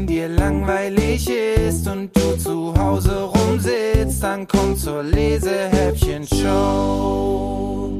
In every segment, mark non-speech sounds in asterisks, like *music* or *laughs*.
wenn dir langweilig ist und du zu Hause rumsitzt, dann komm zur Lesehäppchen-Show.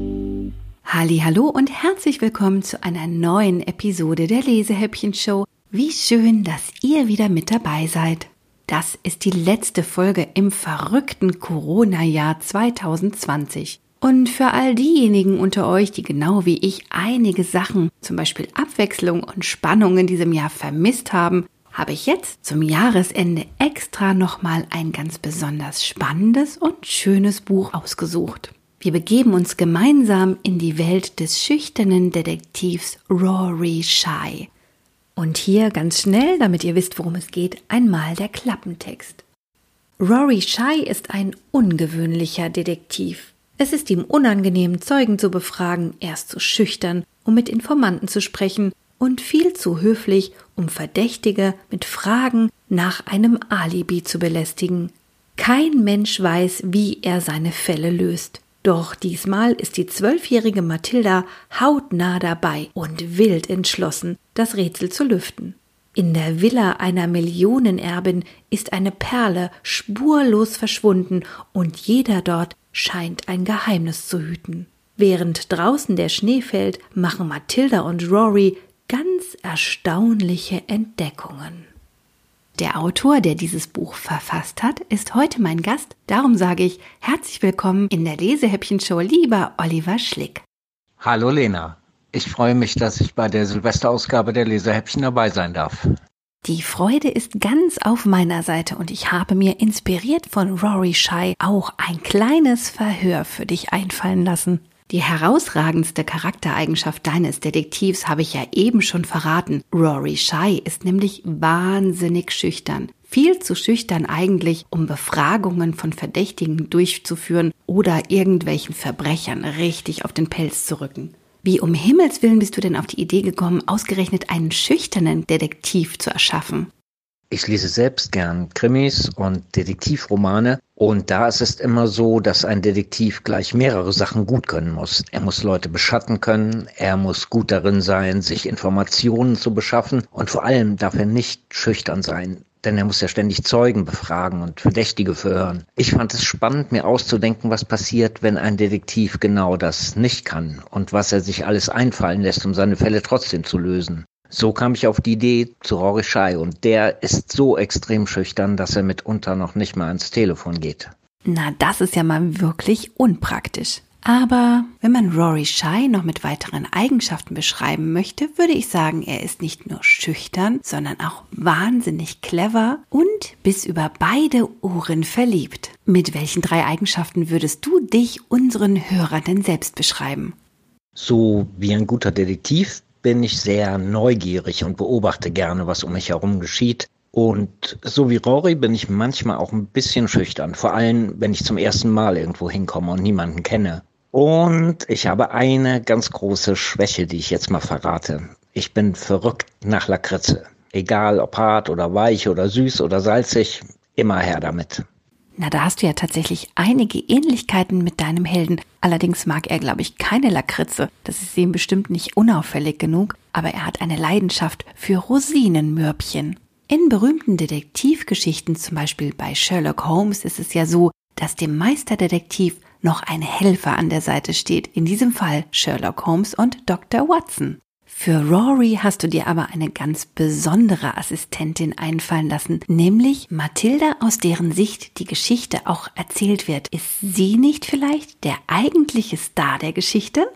Hallo und herzlich willkommen zu einer neuen Episode der Lesehäppchen-Show. Wie schön, dass ihr wieder mit dabei seid. Das ist die letzte Folge im verrückten Corona-Jahr 2020. Und für all diejenigen unter euch, die genau wie ich einige Sachen, zum Beispiel Abwechslung und Spannung in diesem Jahr vermisst haben, habe ich jetzt zum Jahresende extra nochmal ein ganz besonders spannendes und schönes Buch ausgesucht. Wir begeben uns gemeinsam in die Welt des schüchternen Detektivs Rory Shy. Und hier ganz schnell, damit ihr wisst, worum es geht, einmal der Klappentext. Rory Shy ist ein ungewöhnlicher Detektiv. Es ist ihm unangenehm, Zeugen zu befragen, er ist zu schüchtern, um mit Informanten zu sprechen und viel zu höflich, um Verdächtige mit Fragen nach einem Alibi zu belästigen. Kein Mensch weiß, wie er seine Fälle löst. Doch diesmal ist die zwölfjährige Mathilda hautnah dabei und wild entschlossen, das Rätsel zu lüften. In der Villa einer Millionenerbin ist eine Perle spurlos verschwunden und jeder dort scheint ein Geheimnis zu hüten. Während draußen der Schnee fällt, machen Mathilda und Rory ganz erstaunliche Entdeckungen. Der Autor, der dieses Buch verfasst hat, ist heute mein Gast. Darum sage ich herzlich willkommen in der Lesehäppchen-Show, lieber Oliver Schlick. Hallo Lena. Ich freue mich, dass ich bei der Silvesterausgabe der Lesehäppchen dabei sein darf. Die Freude ist ganz auf meiner Seite und ich habe mir inspiriert von Rory Shy auch ein kleines Verhör für dich einfallen lassen. Die herausragendste Charaktereigenschaft deines Detektivs habe ich ja eben schon verraten. Rory Shy ist nämlich wahnsinnig schüchtern. Viel zu schüchtern eigentlich, um Befragungen von Verdächtigen durchzuführen oder irgendwelchen Verbrechern richtig auf den Pelz zu rücken. Wie um Himmels willen bist du denn auf die Idee gekommen, ausgerechnet einen schüchternen Detektiv zu erschaffen? Ich lese selbst gern Krimis und Detektivromane und da ist es immer so, dass ein Detektiv gleich mehrere Sachen gut können muss. Er muss Leute beschatten können, er muss gut darin sein, sich Informationen zu beschaffen und vor allem darf er nicht schüchtern sein denn er muss ja ständig Zeugen befragen und Verdächtige verhören. Ich fand es spannend, mir auszudenken, was passiert, wenn ein Detektiv genau das nicht kann und was er sich alles einfallen lässt, um seine Fälle trotzdem zu lösen. So kam ich auf die Idee zu Rory Schei und der ist so extrem schüchtern, dass er mitunter noch nicht mal ans Telefon geht. Na, das ist ja mal wirklich unpraktisch. Aber wenn man Rory Shy noch mit weiteren Eigenschaften beschreiben möchte, würde ich sagen, er ist nicht nur schüchtern, sondern auch wahnsinnig clever und bis über beide Ohren verliebt. Mit welchen drei Eigenschaften würdest du dich unseren Hörern denn selbst beschreiben? So wie ein guter Detektiv bin ich sehr neugierig und beobachte gerne, was um mich herum geschieht. Und so wie Rory bin ich manchmal auch ein bisschen schüchtern, vor allem wenn ich zum ersten Mal irgendwo hinkomme und niemanden kenne. Und ich habe eine ganz große Schwäche, die ich jetzt mal verrate. Ich bin verrückt nach Lakritze. Egal ob hart oder weich oder süß oder salzig, immer her damit. Na, da hast du ja tatsächlich einige Ähnlichkeiten mit deinem Helden. Allerdings mag er, glaube ich, keine Lakritze. Das ist ihm bestimmt nicht unauffällig genug, aber er hat eine Leidenschaft für Rosinenmürbchen. In berühmten Detektivgeschichten, zum Beispiel bei Sherlock Holmes, ist es ja so, dass dem Meisterdetektiv noch ein Helfer an der Seite steht, in diesem Fall Sherlock Holmes und Dr. Watson. Für Rory hast du dir aber eine ganz besondere Assistentin einfallen lassen, nämlich Mathilda, aus deren Sicht die Geschichte auch erzählt wird. Ist sie nicht vielleicht der eigentliche Star der Geschichte?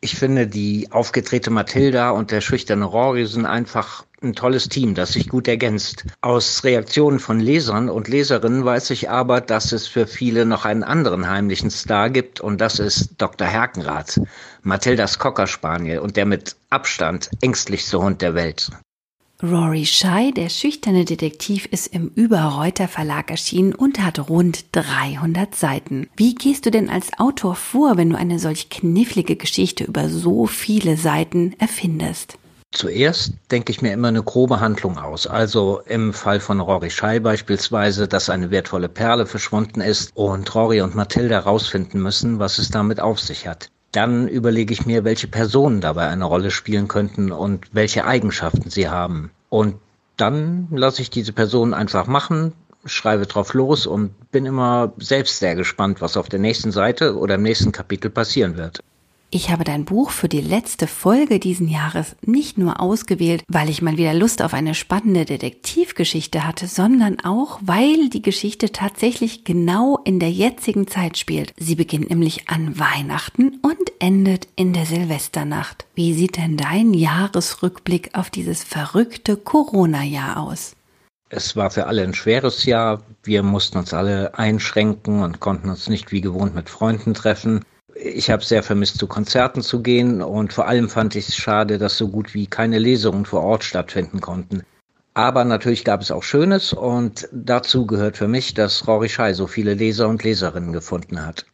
Ich finde, die aufgedrehte Mathilda und der schüchterne Rory sind einfach ein tolles Team, das sich gut ergänzt. Aus Reaktionen von Lesern und Leserinnen weiß ich aber, dass es für viele noch einen anderen heimlichen Star gibt und das ist Dr. Herkenrath, Mathildas Cockerspaniel und der mit Abstand ängstlichste Hund der Welt. Rory Schei, der schüchterne Detektiv, ist im Überreuter Verlag erschienen und hat rund 300 Seiten. Wie gehst du denn als Autor vor, wenn du eine solch knifflige Geschichte über so viele Seiten erfindest? Zuerst denke ich mir immer eine grobe Handlung aus. Also im Fall von Rory Schei beispielsweise, dass eine wertvolle Perle verschwunden ist und Rory und Mathilda rausfinden müssen, was es damit auf sich hat. Dann überlege ich mir, welche Personen dabei eine Rolle spielen könnten und welche Eigenschaften sie haben. Und dann lasse ich diese Person einfach machen, schreibe drauf los und bin immer selbst sehr gespannt, was auf der nächsten Seite oder im nächsten Kapitel passieren wird. Ich habe dein Buch für die letzte Folge diesen Jahres nicht nur ausgewählt, weil ich mal wieder Lust auf eine spannende Detektivgeschichte hatte, sondern auch, weil die Geschichte tatsächlich genau in der jetzigen Zeit spielt. Sie beginnt nämlich an Weihnachten und endet in der Silvesternacht. Wie sieht denn dein Jahresrückblick auf dieses verrückte Corona-Jahr aus? Es war für alle ein schweres Jahr. Wir mussten uns alle einschränken und konnten uns nicht wie gewohnt mit Freunden treffen. Ich habe sehr vermisst, zu Konzerten zu gehen und vor allem fand ich es schade, dass so gut wie keine Lesungen vor Ort stattfinden konnten. Aber natürlich gab es auch Schönes und dazu gehört für mich, dass Rory Schei so viele Leser und Leserinnen gefunden hat.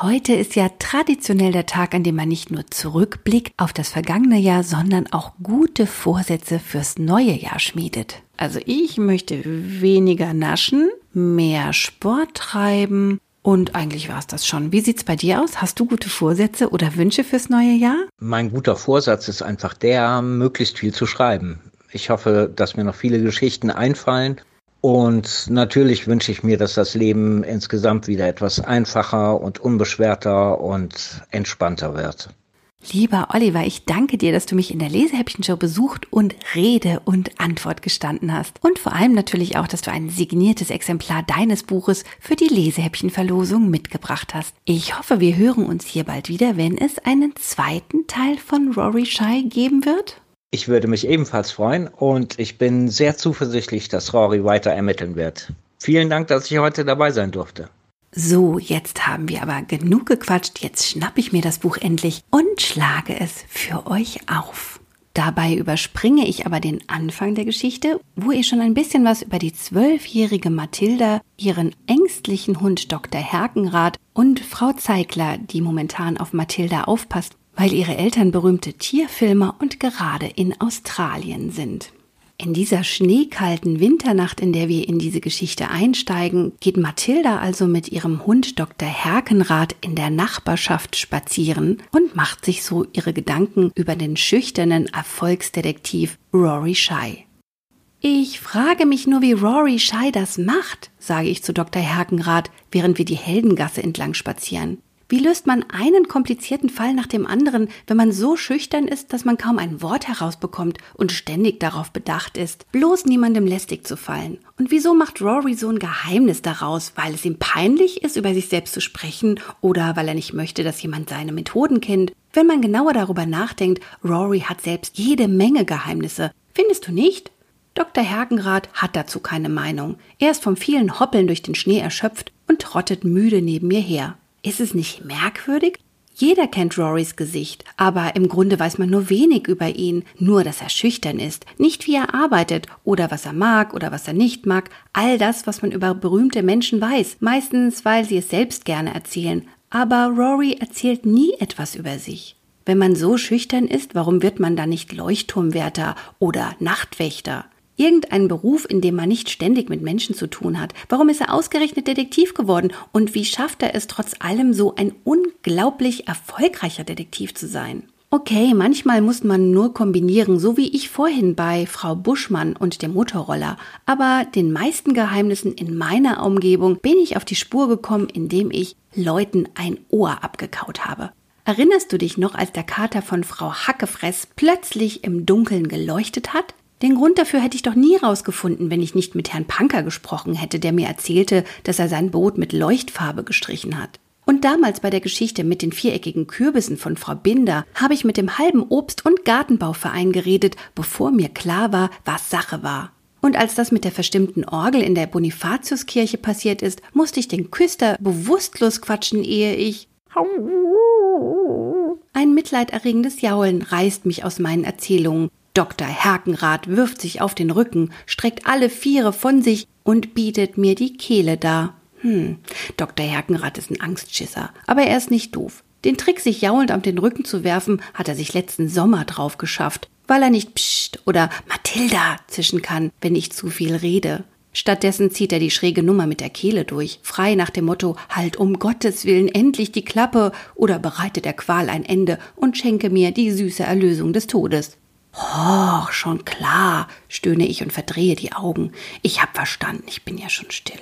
Heute ist ja traditionell der Tag, an dem man nicht nur zurückblickt auf das vergangene Jahr, sondern auch gute Vorsätze fürs neue Jahr schmiedet. Also ich möchte weniger naschen, mehr Sport treiben und eigentlich war es das schon. Wie sieht's bei dir aus? Hast du gute Vorsätze oder Wünsche fürs neue Jahr? Mein guter Vorsatz ist einfach der, möglichst viel zu schreiben. Ich hoffe, dass mir noch viele Geschichten einfallen. Und natürlich wünsche ich mir, dass das Leben insgesamt wieder etwas einfacher und unbeschwerter und entspannter wird. Lieber Oliver, ich danke dir, dass du mich in der Lesehäppchenshow besucht und Rede und Antwort gestanden hast. Und vor allem natürlich auch, dass du ein signiertes Exemplar deines Buches für die Lesehäppchenverlosung mitgebracht hast. Ich hoffe, wir hören uns hier bald wieder, wenn es einen zweiten Teil von Rory Shy geben wird. Ich würde mich ebenfalls freuen und ich bin sehr zuversichtlich, dass Rory weiter ermitteln wird. Vielen Dank, dass ich heute dabei sein durfte. So, jetzt haben wir aber genug gequatscht, jetzt schnappe ich mir das Buch endlich und schlage es für euch auf. Dabei überspringe ich aber den Anfang der Geschichte, wo ihr schon ein bisschen was über die zwölfjährige Mathilda, ihren ängstlichen Hund Dr. Herkenrath und Frau Zeigler, die momentan auf Mathilda aufpasst, weil ihre Eltern berühmte Tierfilmer und gerade in Australien sind. In dieser schneekalten Winternacht, in der wir in diese Geschichte einsteigen, geht Mathilda also mit ihrem Hund Dr. Herkenrath in der Nachbarschaft spazieren und macht sich so ihre Gedanken über den schüchternen Erfolgsdetektiv Rory Shy. Ich frage mich nur, wie Rory Shy das macht, sage ich zu Dr. Herkenrath, während wir die Heldengasse entlang spazieren. Wie löst man einen komplizierten Fall nach dem anderen, wenn man so schüchtern ist, dass man kaum ein Wort herausbekommt und ständig darauf bedacht ist, bloß niemandem lästig zu fallen? Und wieso macht Rory so ein Geheimnis daraus, weil es ihm peinlich ist, über sich selbst zu sprechen oder weil er nicht möchte, dass jemand seine Methoden kennt? Wenn man genauer darüber nachdenkt, Rory hat selbst jede Menge Geheimnisse. Findest du nicht? Dr. Hergenrath hat dazu keine Meinung. Er ist vom vielen Hoppeln durch den Schnee erschöpft und trottet müde neben mir her. Ist es nicht merkwürdig? Jeder kennt Rorys Gesicht, aber im Grunde weiß man nur wenig über ihn, nur dass er schüchtern ist, nicht wie er arbeitet oder was er mag oder was er nicht mag, all das, was man über berühmte Menschen weiß, meistens weil sie es selbst gerne erzählen, aber Rory erzählt nie etwas über sich. Wenn man so schüchtern ist, warum wird man dann nicht Leuchtturmwärter oder Nachtwächter? Irgendein Beruf, in dem man nicht ständig mit Menschen zu tun hat. Warum ist er ausgerechnet Detektiv geworden? Und wie schafft er es trotz allem so ein unglaublich erfolgreicher Detektiv zu sein? Okay, manchmal muss man nur kombinieren, so wie ich vorhin bei Frau Buschmann und dem Motorroller. Aber den meisten Geheimnissen in meiner Umgebung bin ich auf die Spur gekommen, indem ich Leuten ein Ohr abgekaut habe. Erinnerst du dich noch, als der Kater von Frau Hackefress plötzlich im Dunkeln geleuchtet hat? Den Grund dafür hätte ich doch nie rausgefunden, wenn ich nicht mit Herrn Panker gesprochen hätte, der mir erzählte, dass er sein Boot mit Leuchtfarbe gestrichen hat. Und damals bei der Geschichte mit den viereckigen Kürbissen von Frau Binder habe ich mit dem halben Obst- und Gartenbauverein geredet, bevor mir klar war, was Sache war. Und als das mit der verstimmten Orgel in der Bonifatiuskirche passiert ist, musste ich den Küster bewusstlos quatschen, ehe ich ein mitleiderregendes Jaulen reißt mich aus meinen Erzählungen Dr. Herkenrath wirft sich auf den Rücken, streckt alle Viere von sich und bietet mir die Kehle dar. Hm, Dr. Herkenrath ist ein Angstschisser, aber er ist nicht doof. Den Trick, sich jaulend auf den Rücken zu werfen, hat er sich letzten Sommer drauf geschafft, weil er nicht Psst oder Mathilda zischen kann, wenn ich zu viel rede. Stattdessen zieht er die schräge Nummer mit der Kehle durch, frei nach dem Motto Halt um Gottes Willen endlich die Klappe oder bereite der Qual ein Ende und schenke mir die süße Erlösung des Todes. Och, schon klar, stöhne ich und verdrehe die Augen. Ich hab verstanden, ich bin ja schon still.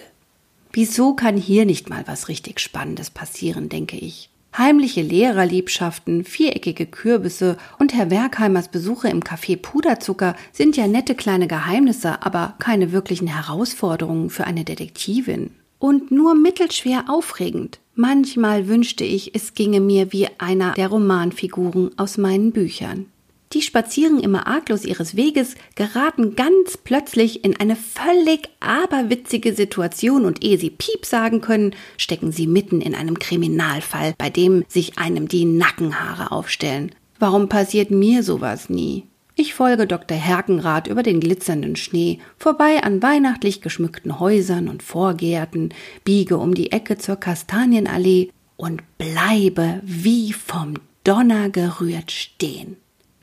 Wieso kann hier nicht mal was richtig Spannendes passieren, denke ich. Heimliche Lehrerliebschaften, viereckige Kürbisse und Herr Werkheimers Besuche im Café Puderzucker sind ja nette kleine Geheimnisse, aber keine wirklichen Herausforderungen für eine Detektivin. Und nur mittelschwer aufregend. Manchmal wünschte ich, es ginge mir wie einer der Romanfiguren aus meinen Büchern. Die spazieren immer arglos ihres Weges, geraten ganz plötzlich in eine völlig aberwitzige Situation und ehe sie Piep sagen können, stecken sie mitten in einem Kriminalfall, bei dem sich einem die Nackenhaare aufstellen. Warum passiert mir sowas nie? Ich folge Dr. Herkenrath über den glitzernden Schnee, vorbei an weihnachtlich geschmückten Häusern und Vorgärten, biege um die Ecke zur Kastanienallee und bleibe wie vom Donner gerührt stehen.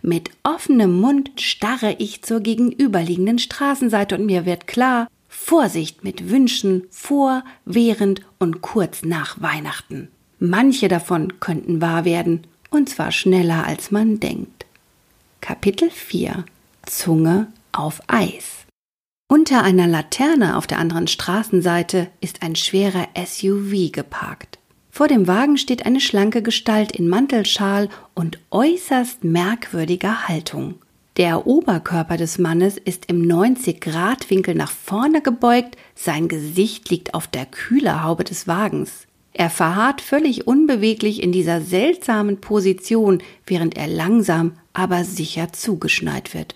Mit offenem Mund starre ich zur gegenüberliegenden Straßenseite und mir wird klar, Vorsicht mit Wünschen vor, während und kurz nach Weihnachten. Manche davon könnten wahr werden, und zwar schneller als man denkt. Kapitel 4 Zunge auf Eis Unter einer Laterne auf der anderen Straßenseite ist ein schwerer SUV geparkt. Vor dem Wagen steht eine schlanke Gestalt in Mantelschal und äußerst merkwürdiger Haltung. Der Oberkörper des Mannes ist im 90-Grad-Winkel nach vorne gebeugt, sein Gesicht liegt auf der Kühlerhaube des Wagens. Er verharrt völlig unbeweglich in dieser seltsamen Position, während er langsam, aber sicher zugeschneit wird.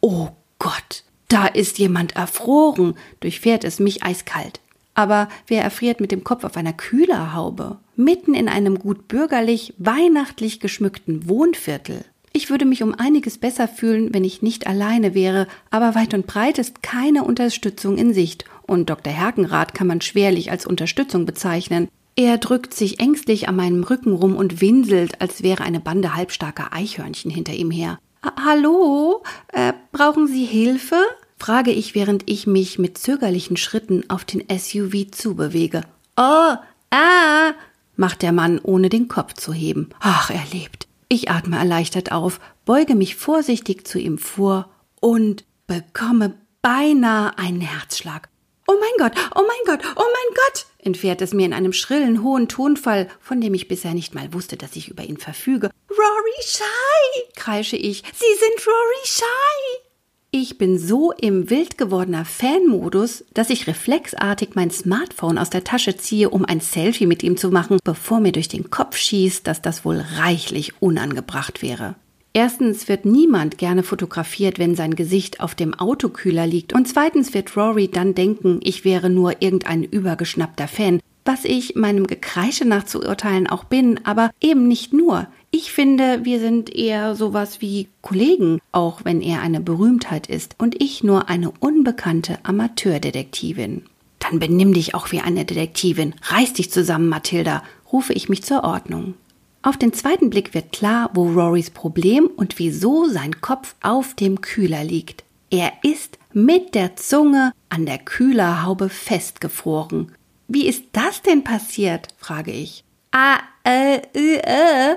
Oh Gott, da ist jemand erfroren, durchfährt es mich eiskalt. Aber wer erfriert mit dem Kopf auf einer Kühlerhaube? Mitten in einem gut bürgerlich, weihnachtlich geschmückten Wohnviertel. Ich würde mich um einiges besser fühlen, wenn ich nicht alleine wäre, aber weit und breit ist keine Unterstützung in Sicht. Und Dr. Herkenrath kann man schwerlich als Unterstützung bezeichnen. Er drückt sich ängstlich an meinem Rücken rum und winselt, als wäre eine Bande halbstarker Eichhörnchen hinter ihm her. Hallo? Äh, brauchen Sie Hilfe? Frage ich, während ich mich mit zögerlichen Schritten auf den SUV zubewege. Oh, ah, macht der Mann, ohne den Kopf zu heben. Ach, er lebt. Ich atme erleichtert auf, beuge mich vorsichtig zu ihm vor und bekomme beinahe einen Herzschlag. Oh mein Gott, oh mein Gott, oh mein Gott, entfährt es mir in einem schrillen, hohen Tonfall, von dem ich bisher nicht mal wusste, dass ich über ihn verfüge. Rory Shy, kreische ich. Sie sind Rory Shy. Ich bin so im wild gewordener Fan-Modus, dass ich reflexartig mein Smartphone aus der Tasche ziehe, um ein Selfie mit ihm zu machen, bevor mir durch den Kopf schießt, dass das wohl reichlich unangebracht wäre. Erstens wird niemand gerne fotografiert, wenn sein Gesicht auf dem Autokühler liegt, und zweitens wird Rory dann denken, ich wäre nur irgendein übergeschnappter Fan, was ich meinem Gekreische nach zu urteilen auch bin, aber eben nicht nur. Ich finde, wir sind eher sowas wie Kollegen, auch wenn er eine Berühmtheit ist und ich nur eine unbekannte Amateurdetektivin. Dann benimm dich auch wie eine Detektivin. Reiß dich zusammen, Mathilda, rufe ich mich zur Ordnung. Auf den zweiten Blick wird klar, wo Rorys Problem und wieso sein Kopf auf dem Kühler liegt. Er ist mit der Zunge an der Kühlerhaube festgefroren. Wie ist das denn passiert? frage ich. Ah, äh, äh, äh,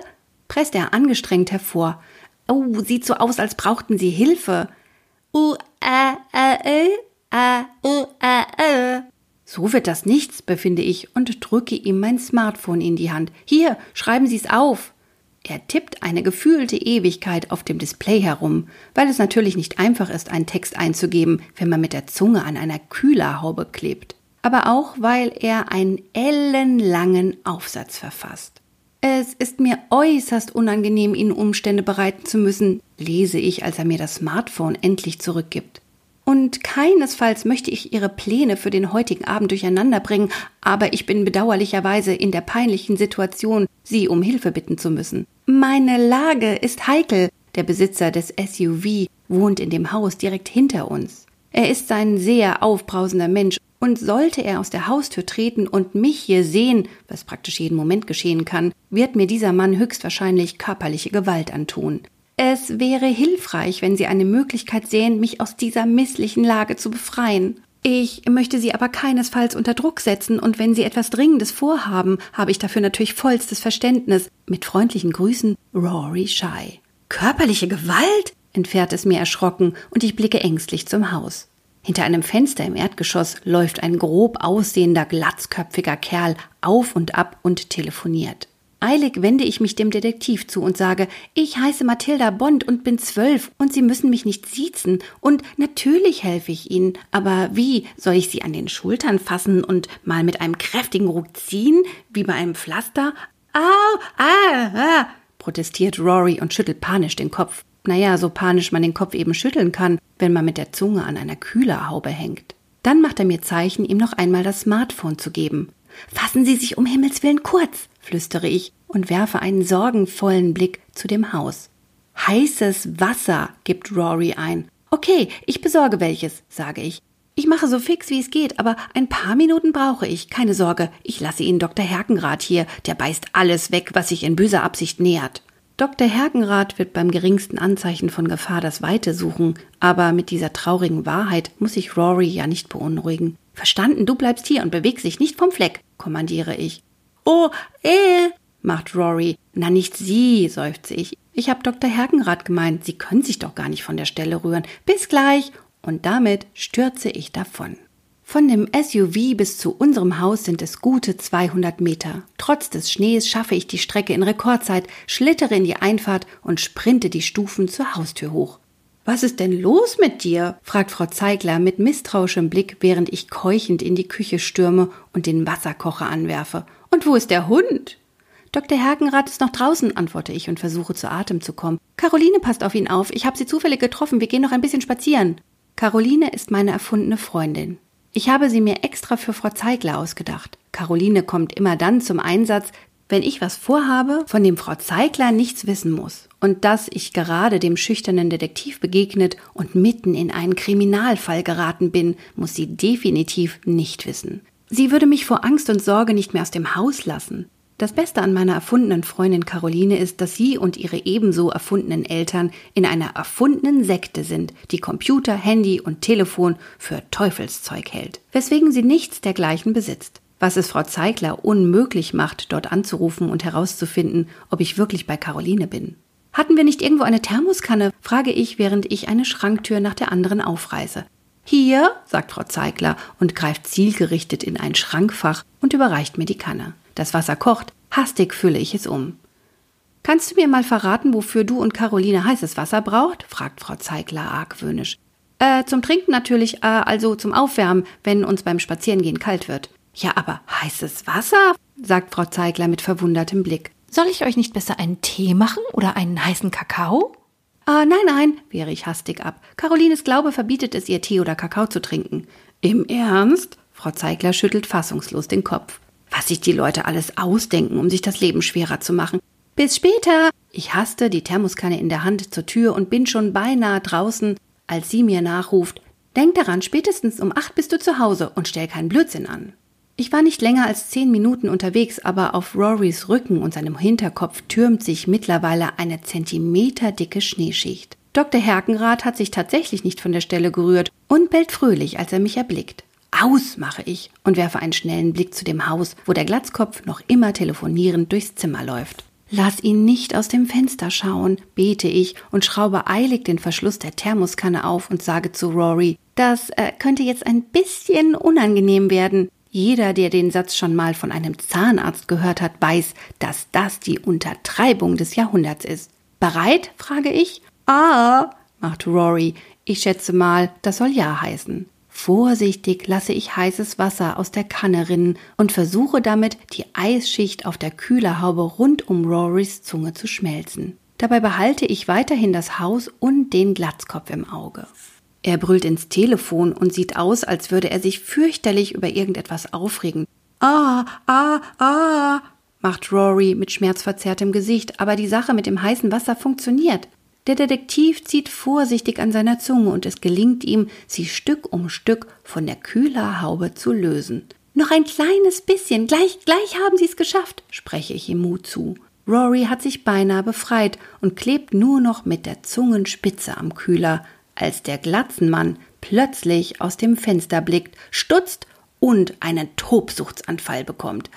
presst er angestrengt hervor. Oh, sieht so aus, als brauchten Sie Hilfe. Uh, äh, äh, äh, uh, äh, äh. So wird das nichts, befinde ich und drücke ihm mein Smartphone in die Hand. Hier, schreiben Sie es auf. Er tippt eine gefühlte Ewigkeit auf dem Display herum, weil es natürlich nicht einfach ist, einen Text einzugeben, wenn man mit der Zunge an einer Kühlerhaube klebt. Aber auch, weil er einen ellenlangen Aufsatz verfasst. Es ist mir äußerst unangenehm, Ihnen Umstände bereiten zu müssen, lese ich, als er mir das Smartphone endlich zurückgibt. Und keinesfalls möchte ich Ihre Pläne für den heutigen Abend durcheinander bringen, aber ich bin bedauerlicherweise in der peinlichen Situation, Sie um Hilfe bitten zu müssen. Meine Lage ist heikel. Der Besitzer des SUV wohnt in dem Haus direkt hinter uns. Er ist ein sehr aufbrausender Mensch und sollte er aus der Haustür treten und mich hier sehen, was praktisch jeden Moment geschehen kann, wird mir dieser Mann höchstwahrscheinlich körperliche Gewalt antun. Es wäre hilfreich, wenn Sie eine Möglichkeit sehen, mich aus dieser misslichen Lage zu befreien. Ich möchte Sie aber keinesfalls unter Druck setzen, und wenn Sie etwas Dringendes vorhaben, habe ich dafür natürlich vollstes Verständnis. Mit freundlichen Grüßen, Rory Shy. Körperliche Gewalt? entfährt es mir erschrocken und ich blicke ängstlich zum Haus. Hinter einem Fenster im Erdgeschoss läuft ein grob aussehender, glatzköpfiger Kerl auf und ab und telefoniert. Eilig wende ich mich dem Detektiv zu und sage, ich heiße Mathilda Bond und bin zwölf und Sie müssen mich nicht siezen und natürlich helfe ich Ihnen, aber wie soll ich Sie an den Schultern fassen und mal mit einem kräftigen Ruck ziehen, wie bei einem Pflaster? Au, ah, ah, protestiert Rory und schüttelt panisch den Kopf. Naja, so panisch man den Kopf eben schütteln kann, wenn man mit der Zunge an einer Kühlerhaube hängt. Dann macht er mir Zeichen, ihm noch einmal das Smartphone zu geben. Fassen Sie sich um Himmels willen kurz, flüstere ich und werfe einen sorgenvollen Blick zu dem Haus. Heißes Wasser, gibt Rory ein. Okay, ich besorge welches, sage ich. Ich mache so fix, wie es geht, aber ein paar Minuten brauche ich. Keine Sorge, ich lasse Ihnen Dr. Herkenrath hier, der beißt alles weg, was sich in böser Absicht nähert. Dr. Herkenrath wird beim geringsten Anzeichen von Gefahr das Weite suchen, aber mit dieser traurigen Wahrheit muss ich Rory ja nicht beunruhigen. Verstanden, du bleibst hier und bewegst dich nicht vom Fleck, kommandiere ich. Oh, eh, macht Rory. Na, nicht Sie, seufze ich. Ich hab Dr. Herkenrath gemeint, Sie können sich doch gar nicht von der Stelle rühren. Bis gleich. Und damit stürze ich davon. Von dem SUV bis zu unserem Haus sind es gute 200 Meter. Trotz des Schnees schaffe ich die Strecke in Rekordzeit, schlittere in die Einfahrt und sprinte die Stufen zur Haustür hoch. Was ist denn los mit dir? fragt Frau Zeigler mit misstrauischem Blick, während ich keuchend in die Küche stürme und den Wasserkocher anwerfe. Und wo ist der Hund? Dr. Herkenrath ist noch draußen, antworte ich und versuche zu Atem zu kommen. Caroline passt auf ihn auf. Ich habe sie zufällig getroffen. Wir gehen noch ein bisschen spazieren. Caroline ist meine erfundene Freundin. Ich habe sie mir extra für Frau Zeigler ausgedacht. Caroline kommt immer dann zum Einsatz, wenn ich was vorhabe, von dem Frau Zeigler nichts wissen muss. Und dass ich gerade dem schüchternen Detektiv begegnet und mitten in einen Kriminalfall geraten bin, muss sie definitiv nicht wissen. Sie würde mich vor Angst und Sorge nicht mehr aus dem Haus lassen. Das Beste an meiner erfundenen Freundin Caroline ist, dass sie und ihre ebenso erfundenen Eltern in einer erfundenen Sekte sind, die Computer, Handy und Telefon für Teufelszeug hält, weswegen sie nichts dergleichen besitzt. Was es Frau Zeigler unmöglich macht, dort anzurufen und herauszufinden, ob ich wirklich bei Caroline bin. Hatten wir nicht irgendwo eine Thermoskanne? frage ich, während ich eine Schranktür nach der anderen aufreiße. Hier, sagt Frau Zeigler und greift zielgerichtet in ein Schrankfach und überreicht mir die Kanne. Das Wasser kocht, hastig fülle ich es um. Kannst du mir mal verraten, wofür du und Caroline heißes Wasser braucht? fragt Frau Zeigler argwöhnisch. Äh, zum Trinken natürlich, äh, also zum Aufwärmen, wenn uns beim Spazierengehen kalt wird. Ja, aber heißes Wasser? sagt Frau Zeigler mit verwundertem Blick. Soll ich euch nicht besser einen Tee machen oder einen heißen Kakao? Ah, nein, nein, wehre ich hastig ab. Carolines Glaube verbietet es ihr, Tee oder Kakao zu trinken. Im Ernst? Frau Zeigler schüttelt fassungslos den Kopf was sich die Leute alles ausdenken, um sich das Leben schwerer zu machen. Bis später! Ich haste die Thermoskanne in der Hand zur Tür und bin schon beinahe draußen, als sie mir nachruft. Denk daran, spätestens um acht bist du zu Hause und stell keinen Blödsinn an. Ich war nicht länger als zehn Minuten unterwegs, aber auf Rorys Rücken und seinem Hinterkopf türmt sich mittlerweile eine zentimeterdicke Schneeschicht. Dr. Herkenrath hat sich tatsächlich nicht von der Stelle gerührt und bellt fröhlich, als er mich erblickt. Aus, mache ich und werfe einen schnellen Blick zu dem Haus, wo der Glatzkopf noch immer telefonierend durchs Zimmer läuft. Lass ihn nicht aus dem Fenster schauen, bete ich und schraube eilig den Verschluss der Thermoskanne auf und sage zu Rory, das äh, könnte jetzt ein bisschen unangenehm werden. Jeder, der den Satz schon mal von einem Zahnarzt gehört hat, weiß, dass das die Untertreibung des Jahrhunderts ist. Bereit? frage ich. Ah, macht Rory. Ich schätze mal, das soll ja heißen. Vorsichtig lasse ich heißes Wasser aus der Kanne rinnen und versuche damit, die Eisschicht auf der Kühlerhaube rund um Rorys Zunge zu schmelzen. Dabei behalte ich weiterhin das Haus und den Glatzkopf im Auge. Er brüllt ins Telefon und sieht aus, als würde er sich fürchterlich über irgendetwas aufregen. Ah, ah, ah, macht Rory mit schmerzverzerrtem Gesicht, aber die Sache mit dem heißen Wasser funktioniert. Der Detektiv zieht vorsichtig an seiner Zunge und es gelingt ihm, sie Stück um Stück von der Kühlerhaube zu lösen. Noch ein kleines bisschen, gleich, gleich haben Sie es geschafft, spreche ich ihm Mut zu. Rory hat sich beinahe befreit und klebt nur noch mit der Zungenspitze am Kühler, als der Glatzenmann plötzlich aus dem Fenster blickt, stutzt und einen Tobsuchtsanfall bekommt.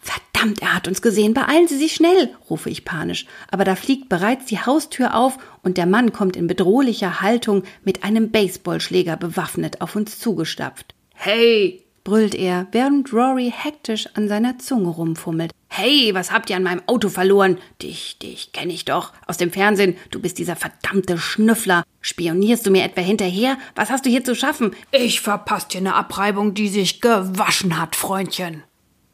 Verdammt! Er hat uns gesehen. Beeilen Sie sich schnell, rufe ich panisch. Aber da fliegt bereits die Haustür auf und der Mann kommt in bedrohlicher Haltung mit einem Baseballschläger bewaffnet auf uns zugestapft. Hey, brüllt er, während Rory hektisch an seiner Zunge rumfummelt. Hey, was habt ihr an meinem Auto verloren? Dich, dich kenne ich doch aus dem Fernsehen. Du bist dieser verdammte Schnüffler. Spionierst du mir etwa hinterher? Was hast du hier zu schaffen? Ich verpasst dir eine Abreibung, die sich gewaschen hat, Freundchen.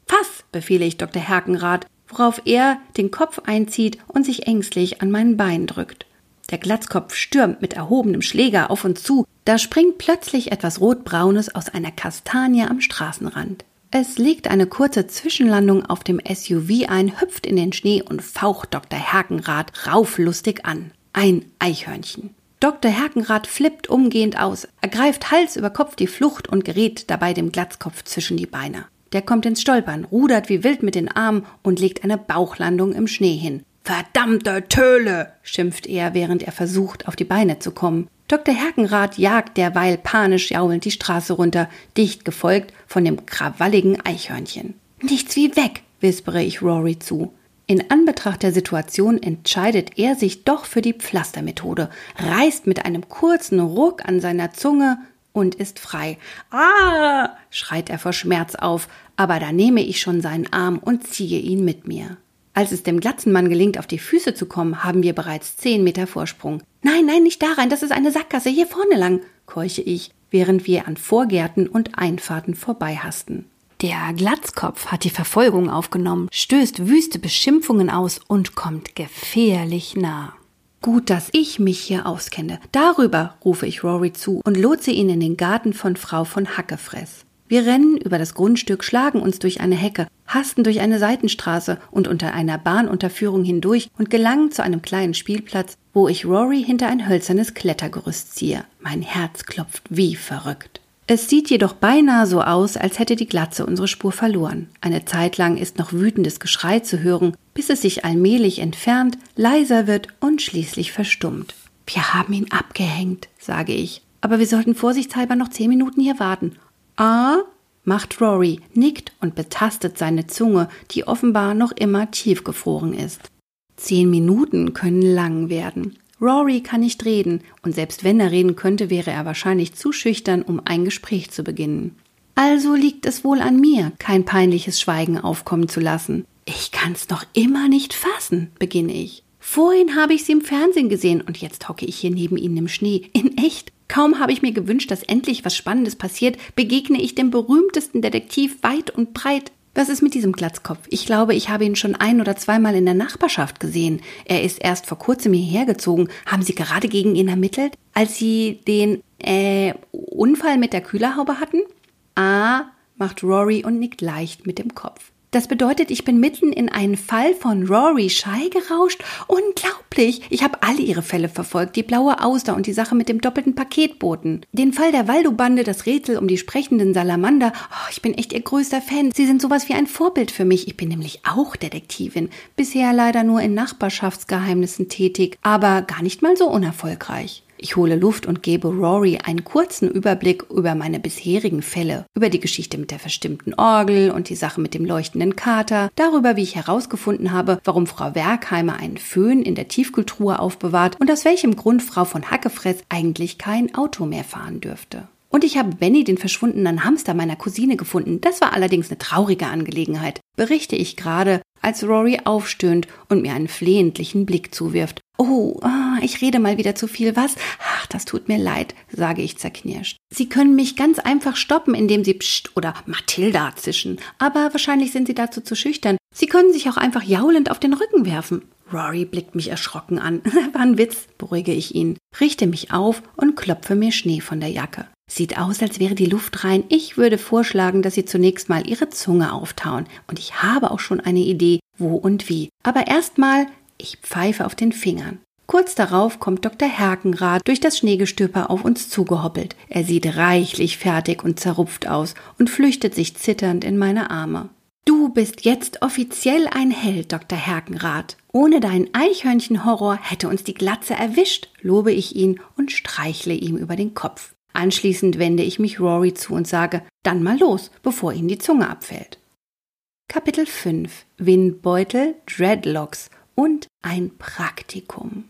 Fass, befehle ich Dr. Herkenrath, worauf er den Kopf einzieht und sich ängstlich an mein Bein drückt. Der Glatzkopf stürmt mit erhobenem Schläger auf uns zu, da springt plötzlich etwas Rotbraunes aus einer Kastanie am Straßenrand. Es legt eine kurze Zwischenlandung auf dem SUV ein, hüpft in den Schnee und faucht Dr. Herkenrath rauflustig an. Ein Eichhörnchen. Dr. Herkenrath flippt umgehend aus, ergreift Hals über Kopf die Flucht und gerät dabei dem Glatzkopf zwischen die Beine. Der kommt ins Stolpern, rudert wie wild mit den Armen und legt eine Bauchlandung im Schnee hin. Verdammte Töle! schimpft er, während er versucht, auf die Beine zu kommen. Dr. Herkenrath jagt derweil panisch jaulend die Straße runter, dicht gefolgt von dem krawalligen Eichhörnchen. Nichts wie weg, wispere ich Rory zu. In Anbetracht der Situation entscheidet er sich doch für die Pflastermethode, reißt mit einem kurzen Ruck an seiner Zunge und ist frei. Ah! schreit er vor Schmerz auf, aber da nehme ich schon seinen Arm und ziehe ihn mit mir. Als es dem Glatzenmann gelingt, auf die Füße zu kommen, haben wir bereits zehn Meter Vorsprung. Nein, nein, nicht da rein, das ist eine Sackgasse, hier vorne lang, keuche ich, während wir an Vorgärten und Einfahrten vorbeihasten. Der Glatzkopf hat die Verfolgung aufgenommen, stößt wüste Beschimpfungen aus und kommt gefährlich nah. Gut, dass ich mich hier auskenne. Darüber rufe ich Rory zu und lotse ihn in den Garten von Frau von Hackefress. Wir rennen über das Grundstück, schlagen uns durch eine Hecke, hasten durch eine Seitenstraße und unter einer Bahnunterführung hindurch und gelangen zu einem kleinen Spielplatz, wo ich Rory hinter ein hölzernes Klettergerüst ziehe. Mein Herz klopft wie verrückt. Es sieht jedoch beinahe so aus, als hätte die Glatze unsere Spur verloren. Eine Zeit lang ist noch wütendes Geschrei zu hören, bis es sich allmählich entfernt, leiser wird und schließlich verstummt. Wir haben ihn abgehängt, sage ich. Aber wir sollten vorsichtshalber noch zehn Minuten hier warten. Ah, macht Rory, nickt und betastet seine Zunge, die offenbar noch immer tiefgefroren ist. Zehn Minuten können lang werden. Rory kann nicht reden, und selbst wenn er reden könnte, wäre er wahrscheinlich zu schüchtern, um ein Gespräch zu beginnen. Also liegt es wohl an mir, kein peinliches Schweigen aufkommen zu lassen. Ich kann's noch immer nicht fassen, beginne ich. Vorhin habe ich sie im Fernsehen gesehen und jetzt hocke ich hier neben ihnen im Schnee. In echt. Kaum habe ich mir gewünscht, dass endlich was Spannendes passiert, begegne ich dem berühmtesten Detektiv weit und breit. Was ist mit diesem Glatzkopf? Ich glaube, ich habe ihn schon ein oder zweimal in der Nachbarschaft gesehen. Er ist erst vor kurzem hierher gezogen. Haben Sie gerade gegen ihn ermittelt, als Sie den, äh, Unfall mit der Kühlerhaube hatten? Ah, macht Rory und nickt leicht mit dem Kopf. Das bedeutet, ich bin mitten in einen Fall von Rory Schei gerauscht. Unglaublich! Ich habe alle ihre Fälle verfolgt. Die blaue Auster und die Sache mit dem doppelten Paketboten. Den Fall der Waldo-Bande, das Rätsel um die sprechenden Salamander. Oh, ich bin echt ihr größter Fan. Sie sind sowas wie ein Vorbild für mich. Ich bin nämlich auch Detektivin. Bisher leider nur in Nachbarschaftsgeheimnissen tätig, aber gar nicht mal so unerfolgreich. Ich hole Luft und gebe Rory einen kurzen Überblick über meine bisherigen Fälle, über die Geschichte mit der verstimmten Orgel und die Sache mit dem leuchtenden Kater, darüber, wie ich herausgefunden habe, warum Frau Werkheimer einen Föhn in der Tiefkühltruhe aufbewahrt und aus welchem Grund Frau von Hackefress eigentlich kein Auto mehr fahren dürfte. Und ich habe Benny, den verschwundenen Hamster meiner Cousine, gefunden. Das war allerdings eine traurige Angelegenheit, berichte ich gerade, als Rory aufstöhnt und mir einen flehentlichen Blick zuwirft. Oh, ah, ich rede mal wieder zu viel, was? Ach, das tut mir leid, sage ich zerknirscht. Sie können mich ganz einfach stoppen, indem Sie Psst oder Mathilda zischen. Aber wahrscheinlich sind Sie dazu zu schüchtern. Sie können sich auch einfach jaulend auf den Rücken werfen. Rory blickt mich erschrocken an. *laughs* War ein Witz, beruhige ich ihn, richte mich auf und klopfe mir Schnee von der Jacke. Sieht aus, als wäre die Luft rein. Ich würde vorschlagen, dass Sie zunächst mal Ihre Zunge auftauen. Und ich habe auch schon eine Idee, wo und wie. Aber erstmal ich pfeife auf den Fingern. Kurz darauf kommt Dr. Herkenrath durch das Schneegestöber auf uns zugehoppelt. Er sieht reichlich fertig und zerrupft aus und flüchtet sich zitternd in meine Arme. Du bist jetzt offiziell ein Held, Dr. Herkenrath. Ohne deinen Eichhörnchenhorror hätte uns die Glatze erwischt, lobe ich ihn und streichle ihm über den Kopf. Anschließend wende ich mich Rory zu und sage, dann mal los, bevor ihm die Zunge abfällt. Kapitel 5 Windbeutel, Dreadlocks und ein Praktikum.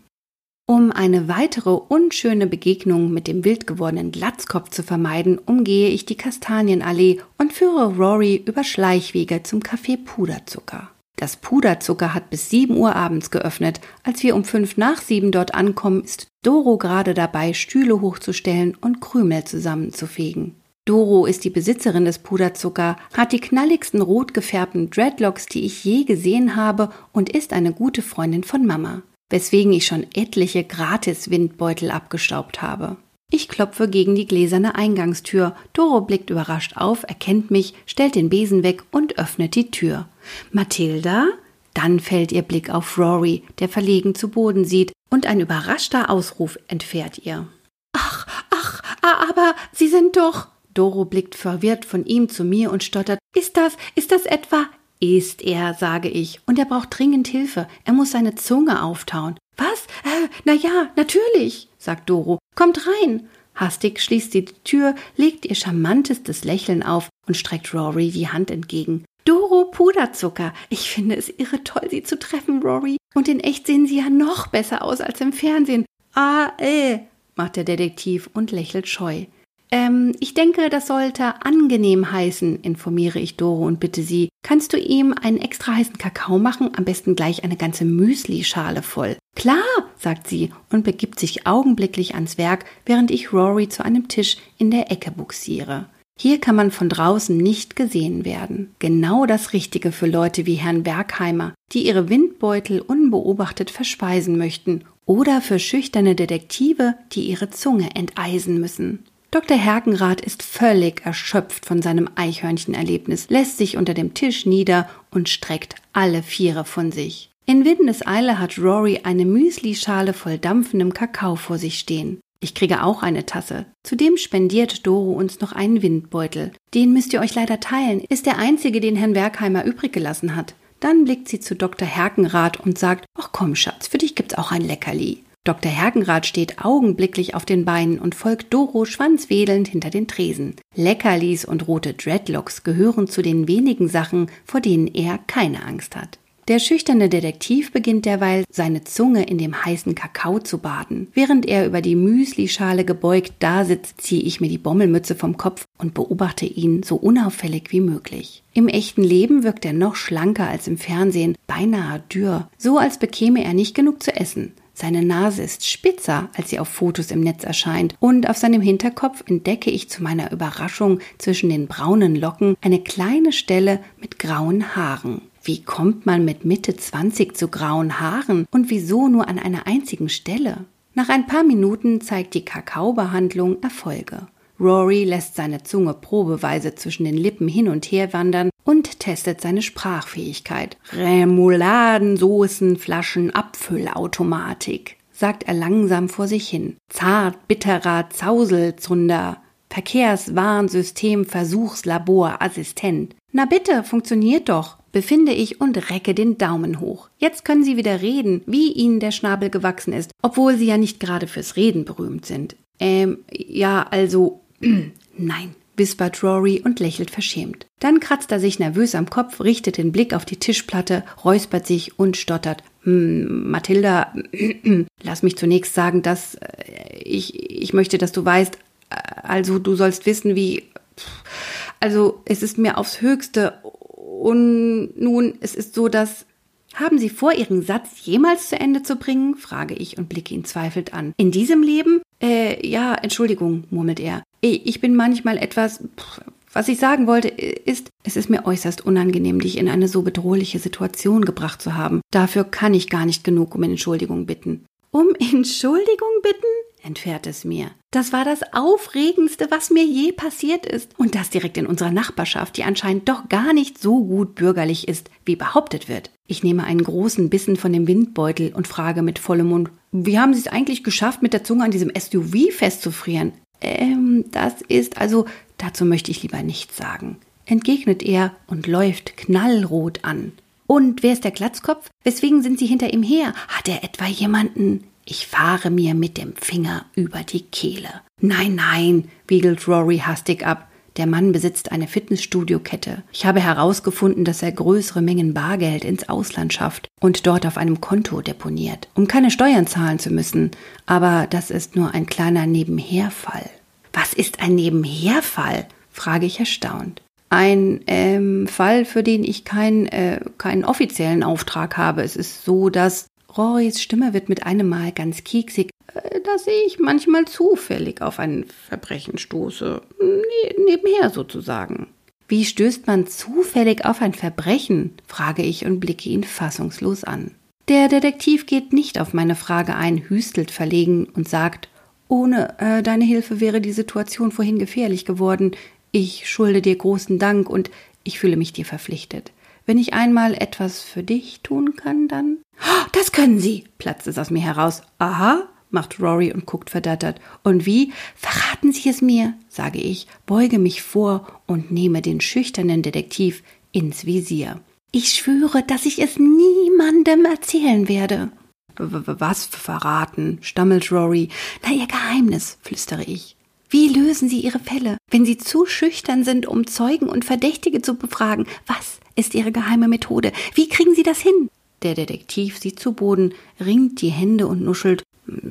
Um eine weitere unschöne Begegnung mit dem wild gewordenen Glatzkopf zu vermeiden, umgehe ich die Kastanienallee und führe Rory über Schleichwege zum Café Puderzucker. Das Puderzucker hat bis 7 Uhr abends geöffnet. Als wir um fünf nach sieben dort ankommen, ist Doro gerade dabei, Stühle hochzustellen und Krümel zusammenzufegen. Doro ist die Besitzerin des Puderzucker, hat die knalligsten rot gefärbten Dreadlocks, die ich je gesehen habe und ist eine gute Freundin von Mama weswegen ich schon etliche Gratis-Windbeutel abgestaubt habe. Ich klopfe gegen die gläserne Eingangstür. Doro blickt überrascht auf, erkennt mich, stellt den Besen weg und öffnet die Tür. Mathilda? Dann fällt ihr Blick auf Rory, der verlegen zu Boden sieht, und ein überraschter Ausruf entfährt ihr. Ach, ach, aber Sie sind doch. Doro blickt verwirrt von ihm zu mir und stottert. Ist das, ist das etwa ist er, sage ich, und er braucht dringend Hilfe. Er muss seine Zunge auftauen. Was? Äh, na ja, natürlich, sagt Doro. Kommt rein. Hastig schließt sie die Tür, legt ihr charmantestes Lächeln auf und streckt Rory die Hand entgegen. Doro Puderzucker. Ich finde es irre toll, Sie zu treffen, Rory. Und in echt sehen Sie ja noch besser aus als im Fernsehen. Ah, äh, macht der Detektiv und lächelt scheu. Ähm, ich denke, das sollte angenehm heißen, informiere ich Doro und bitte sie. Kannst du ihm einen extra heißen Kakao machen? Am besten gleich eine ganze Müsli-Schale voll. Klar, sagt sie und begibt sich augenblicklich ans Werk, während ich Rory zu einem Tisch in der Ecke buxiere. Hier kann man von draußen nicht gesehen werden. Genau das Richtige für Leute wie Herrn Bergheimer, die ihre Windbeutel unbeobachtet verspeisen möchten, oder für schüchterne Detektive, die ihre Zunge enteisen müssen. Dr. Herkenrath ist völlig erschöpft von seinem Eichhörnchenerlebnis, lässt sich unter dem Tisch nieder und streckt alle Viere von sich. In Windeseile hat Rory eine Müslischale voll dampfendem Kakao vor sich stehen. Ich kriege auch eine Tasse. Zudem spendiert Doro uns noch einen Windbeutel. Den müsst ihr euch leider teilen, ist der einzige, den Herrn Werkheimer übrig gelassen hat. Dann blickt sie zu Dr. Herkenrath und sagt, ach komm Schatz, für dich gibt's auch ein Leckerli. Dr. Hergenrath steht augenblicklich auf den Beinen und folgt Doro schwanzwedelnd hinter den Tresen. Leckerlis und rote Dreadlocks gehören zu den wenigen Sachen, vor denen er keine Angst hat. Der schüchterne Detektiv beginnt derweil, seine Zunge in dem heißen Kakao zu baden. Während er über die Müslischale gebeugt dasitzt, ziehe ich mir die Bommelmütze vom Kopf und beobachte ihn so unauffällig wie möglich. Im echten Leben wirkt er noch schlanker als im Fernsehen, beinahe dürr, so als bekäme er nicht genug zu essen. Seine Nase ist spitzer, als sie auf Fotos im Netz erscheint, und auf seinem Hinterkopf entdecke ich zu meiner Überraschung zwischen den braunen Locken eine kleine Stelle mit grauen Haaren. Wie kommt man mit Mitte 20 zu grauen Haaren und wieso nur an einer einzigen Stelle? Nach ein paar Minuten zeigt die Kakaobehandlung Erfolge. Rory lässt seine Zunge probeweise zwischen den Lippen hin und her wandern und testet seine Sprachfähigkeit. Remouladen, Soßen, Flaschen, Abfüllautomatik, sagt er langsam vor sich hin. Zart, bitterer Zauselzunder, Verkehrswarnsystem, Versuchslabor, Assistent. Na bitte, funktioniert doch, befinde ich und recke den Daumen hoch. Jetzt können Sie wieder reden, wie Ihnen der Schnabel gewachsen ist, obwohl Sie ja nicht gerade fürs Reden berühmt sind. Ähm, ja, also, *clears throat* nein, wispert Rory und lächelt verschämt. Dann kratzt er sich nervös am Kopf, richtet den Blick auf die Tischplatte, räuspert sich und stottert. Hm, Mathilda, *clears throat* lass mich zunächst sagen, dass äh, ich, ich möchte, dass du weißt, äh, also du sollst wissen, wie. Also es ist mir aufs Höchste. Und nun, es ist so, dass. Haben Sie vor, Ihren Satz jemals zu Ende zu bringen? frage ich und blicke ihn zweifelnd an. In diesem Leben? Äh, ja, Entschuldigung, murmelt er. Ich bin manchmal etwas. Was ich sagen wollte, ist, es ist mir äußerst unangenehm, dich in eine so bedrohliche Situation gebracht zu haben. Dafür kann ich gar nicht genug um Entschuldigung bitten. Um Entschuldigung bitten? entfährt es mir. Das war das Aufregendste, was mir je passiert ist. Und das direkt in unserer Nachbarschaft, die anscheinend doch gar nicht so gut bürgerlich ist, wie behauptet wird. Ich nehme einen großen Bissen von dem Windbeutel und frage mit vollem Mund, wie haben Sie es eigentlich geschafft, mit der Zunge an diesem SUV festzufrieren? Ähm, das ist also, dazu möchte ich lieber nichts sagen, entgegnet er und läuft knallrot an. Und wer ist der Glatzkopf? Weswegen sind Sie hinter ihm her? Hat er etwa jemanden? Ich fahre mir mit dem Finger über die Kehle. Nein, nein, wiegelt Rory hastig ab. Der Mann besitzt eine Fitnessstudio-Kette. Ich habe herausgefunden, dass er größere Mengen Bargeld ins Ausland schafft und dort auf einem Konto deponiert, um keine Steuern zahlen zu müssen. Aber das ist nur ein kleiner Nebenherfall. Was ist ein Nebenherfall? frage ich erstaunt. Ein ähm, Fall, für den ich kein, äh, keinen offiziellen Auftrag habe. Es ist so, dass Rorys Stimme wird mit einem Mal ganz kieksig, äh, dass ich manchmal zufällig auf ein Verbrechen stoße. Ne nebenher sozusagen. Wie stößt man zufällig auf ein Verbrechen? frage ich und blicke ihn fassungslos an. Der Detektiv geht nicht auf meine Frage ein, hüstelt verlegen und sagt, ohne äh, deine Hilfe wäre die Situation vorhin gefährlich geworden. Ich schulde dir großen Dank und ich fühle mich dir verpflichtet. Wenn ich einmal etwas für dich tun kann, dann. Das können Sie, platzt es aus mir heraus. Aha, macht Rory und guckt verdattert. Und wie? Verraten Sie es mir, sage ich, beuge mich vor und nehme den schüchternen Detektiv ins Visier. Ich schwöre, dass ich es niemandem erzählen werde. Was verraten? stammelt Rory. Na, Ihr Geheimnis, flüstere ich. Wie lösen Sie Ihre Fälle, wenn Sie zu schüchtern sind, um Zeugen und Verdächtige zu befragen? Was ist Ihre geheime Methode? Wie kriegen Sie das hin? Der Detektiv sieht zu Boden, ringt die Hände und nuschelt.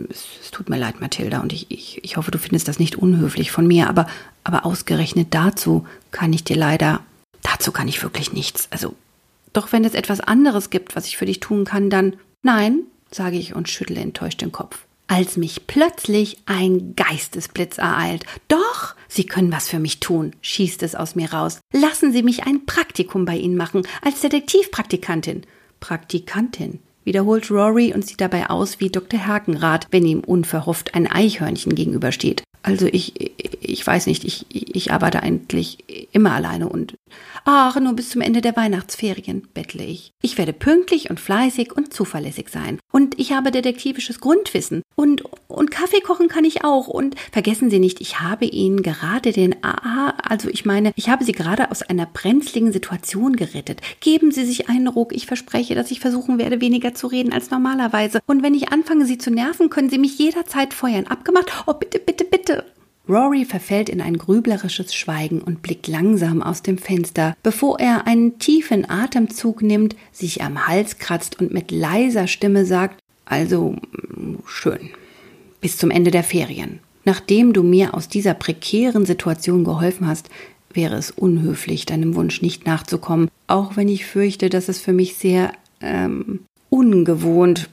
Es, es tut mir leid, Mathilda, und ich, ich, ich hoffe, du findest das nicht unhöflich von mir, aber, aber ausgerechnet dazu kann ich dir leider. Dazu kann ich wirklich nichts. Also, doch wenn es etwas anderes gibt, was ich für dich tun kann, dann. Nein, sage ich und schüttle enttäuscht den Kopf als mich plötzlich ein Geistesblitz ereilt. Doch, Sie können was für mich tun, schießt es aus mir raus. Lassen Sie mich ein Praktikum bei Ihnen machen, als Detektivpraktikantin. Praktikantin, wiederholt Rory und sieht dabei aus wie Dr. Herkenrath, wenn ihm unverhofft ein Eichhörnchen gegenübersteht. Also ich, ich weiß nicht, ich, ich arbeite eigentlich immer alleine und ach, nur bis zum Ende der Weihnachtsferien, bettle ich. Ich werde pünktlich und fleißig und zuverlässig sein. Und ich habe detektivisches Grundwissen. Und, und Kaffee kochen kann ich auch. Und vergessen Sie nicht, ich habe Ihnen gerade den AA, also ich meine, ich habe Sie gerade aus einer brenzligen Situation gerettet. Geben Sie sich einen Ruck. Ich verspreche, dass ich versuchen werde, weniger zu reden als normalerweise. Und wenn ich anfange, Sie zu nerven, können Sie mich jederzeit feuern. Abgemacht? Oh, bitte, bitte, bitte. Rory verfällt in ein grüblerisches Schweigen und blickt langsam aus dem Fenster, bevor er einen tiefen Atemzug nimmt, sich am Hals kratzt und mit leiser Stimme sagt, also schön. Bis zum Ende der Ferien. Nachdem du mir aus dieser prekären Situation geholfen hast, wäre es unhöflich, deinem Wunsch nicht nachzukommen, auch wenn ich fürchte, dass es für mich sehr ähm, ungewohnt.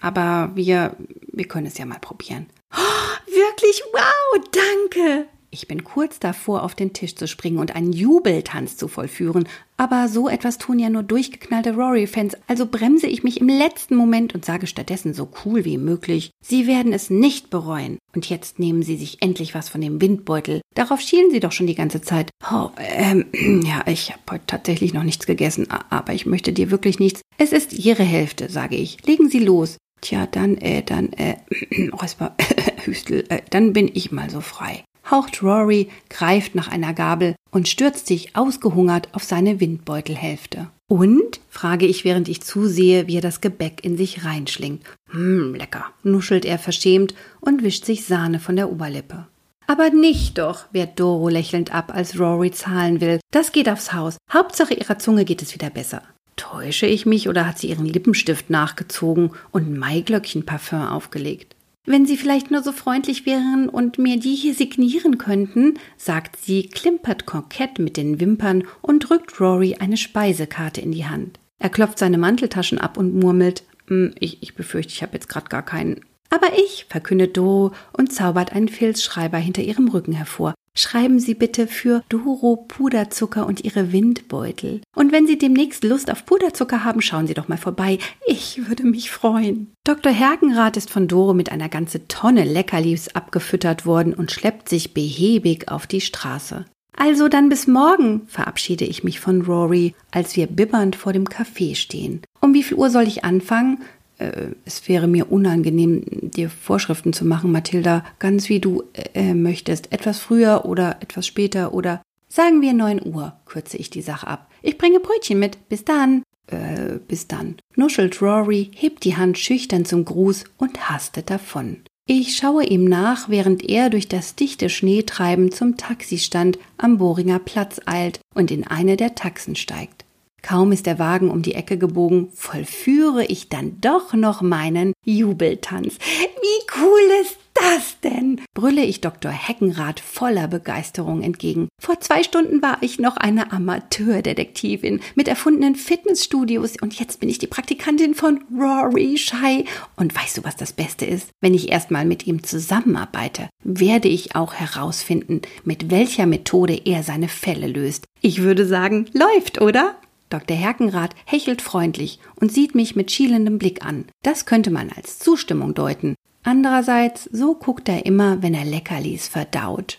Aber wir, wir können es ja mal probieren. Oh, wirklich, wow, danke. Ich bin kurz davor, auf den Tisch zu springen und einen Jubeltanz zu vollführen, aber so etwas tun ja nur durchgeknallte Rory-Fans, also bremse ich mich im letzten Moment und sage stattdessen so cool wie möglich, Sie werden es nicht bereuen. Und jetzt nehmen Sie sich endlich was von dem Windbeutel. Darauf schielen Sie doch schon die ganze Zeit. Oh, ähm, *clears throat* ja, ich habe heute tatsächlich noch nichts gegessen, aber ich möchte dir wirklich nichts. Es ist Ihre Hälfte, sage ich. Legen Sie los. Tja, dann, äh, dann, äh, *clears throat* Räusper, *clears throat* Hüstel, äh, dann bin ich mal so frei. Haucht Rory, greift nach einer Gabel und stürzt sich ausgehungert auf seine Windbeutelhälfte. Und? frage ich, während ich zusehe, wie er das Gebäck in sich reinschlingt. Hm, lecker, nuschelt er verschämt und wischt sich Sahne von der Oberlippe. Aber nicht doch, wehrt Doro lächelnd ab, als Rory zahlen will. Das geht aufs Haus. Hauptsache ihrer Zunge geht es wieder besser. Täusche ich mich oder hat sie ihren Lippenstift nachgezogen und Maiglöckchen-Parfüm aufgelegt? Wenn Sie vielleicht nur so freundlich wären und mir die hier signieren könnten, sagt sie, klimpert kokett mit den Wimpern und drückt Rory eine Speisekarte in die Hand. Er klopft seine Manteltaschen ab und murmelt, hm, ich, ich befürchte, ich habe jetzt gerade gar keinen. Aber ich, verkündet Doro und zaubert einen Filzschreiber hinter ihrem Rücken hervor. Schreiben Sie bitte für Doro Puderzucker und Ihre Windbeutel. Und wenn Sie demnächst Lust auf Puderzucker haben, schauen Sie doch mal vorbei. Ich würde mich freuen. Dr. Herkenrath ist von Doro mit einer ganzen Tonne Leckerlis abgefüttert worden und schleppt sich behäbig auf die Straße. Also dann bis morgen, verabschiede ich mich von Rory, als wir bibbernd vor dem Café stehen. Um wie viel Uhr soll ich anfangen? Äh, es wäre mir unangenehm, dir Vorschriften zu machen, Mathilda, ganz wie du äh, möchtest. Etwas früher oder etwas später oder sagen wir neun Uhr, kürze ich die Sache ab. Ich bringe Brötchen mit. Bis dann. Äh, bis dann. Nuschelt Rory, hebt die Hand schüchtern zum Gruß und hastet davon. Ich schaue ihm nach, während er durch das dichte Schneetreiben zum Taxistand am Bohringer Platz eilt und in eine der Taxen steigt. Kaum ist der Wagen um die Ecke gebogen, vollführe ich dann doch noch meinen Jubeltanz. Wie cool ist das denn? brülle ich Dr. Heckenrath voller Begeisterung entgegen. Vor zwei Stunden war ich noch eine Amateurdetektivin mit erfundenen Fitnessstudios und jetzt bin ich die Praktikantin von Rory Shai. Und weißt du, was das Beste ist? Wenn ich erstmal mit ihm zusammenarbeite, werde ich auch herausfinden, mit welcher Methode er seine Fälle löst. Ich würde sagen, läuft, oder? Dr. Herkenrath hechelt freundlich und sieht mich mit schielendem Blick an. Das könnte man als Zustimmung deuten. Andererseits, so guckt er immer, wenn er Leckerlis verdaut.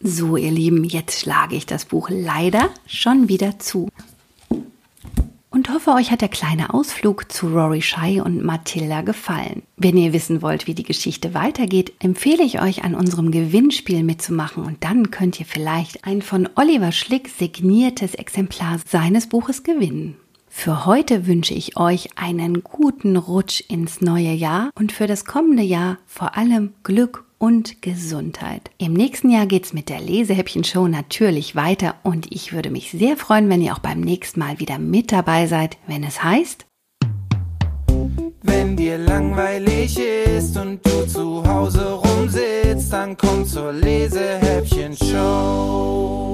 So, ihr Lieben, jetzt schlage ich das Buch leider schon wieder zu und hoffe, euch hat der kleine Ausflug zu Rory Shai und Matilda gefallen. Wenn ihr wissen wollt, wie die Geschichte weitergeht, empfehle ich euch, an unserem Gewinnspiel mitzumachen und dann könnt ihr vielleicht ein von Oliver Schlick signiertes Exemplar seines Buches gewinnen. Für heute wünsche ich euch einen guten Rutsch ins neue Jahr und für das kommende Jahr vor allem Glück und Gesundheit. Im nächsten Jahr geht's mit der Lesehäppchen-Show natürlich weiter und ich würde mich sehr freuen, wenn ihr auch beim nächsten Mal wieder mit dabei seid, wenn es heißt. Wenn dir langweilig ist und du zu Hause rumsitzt, dann komm zur Lesehäppchen-Show.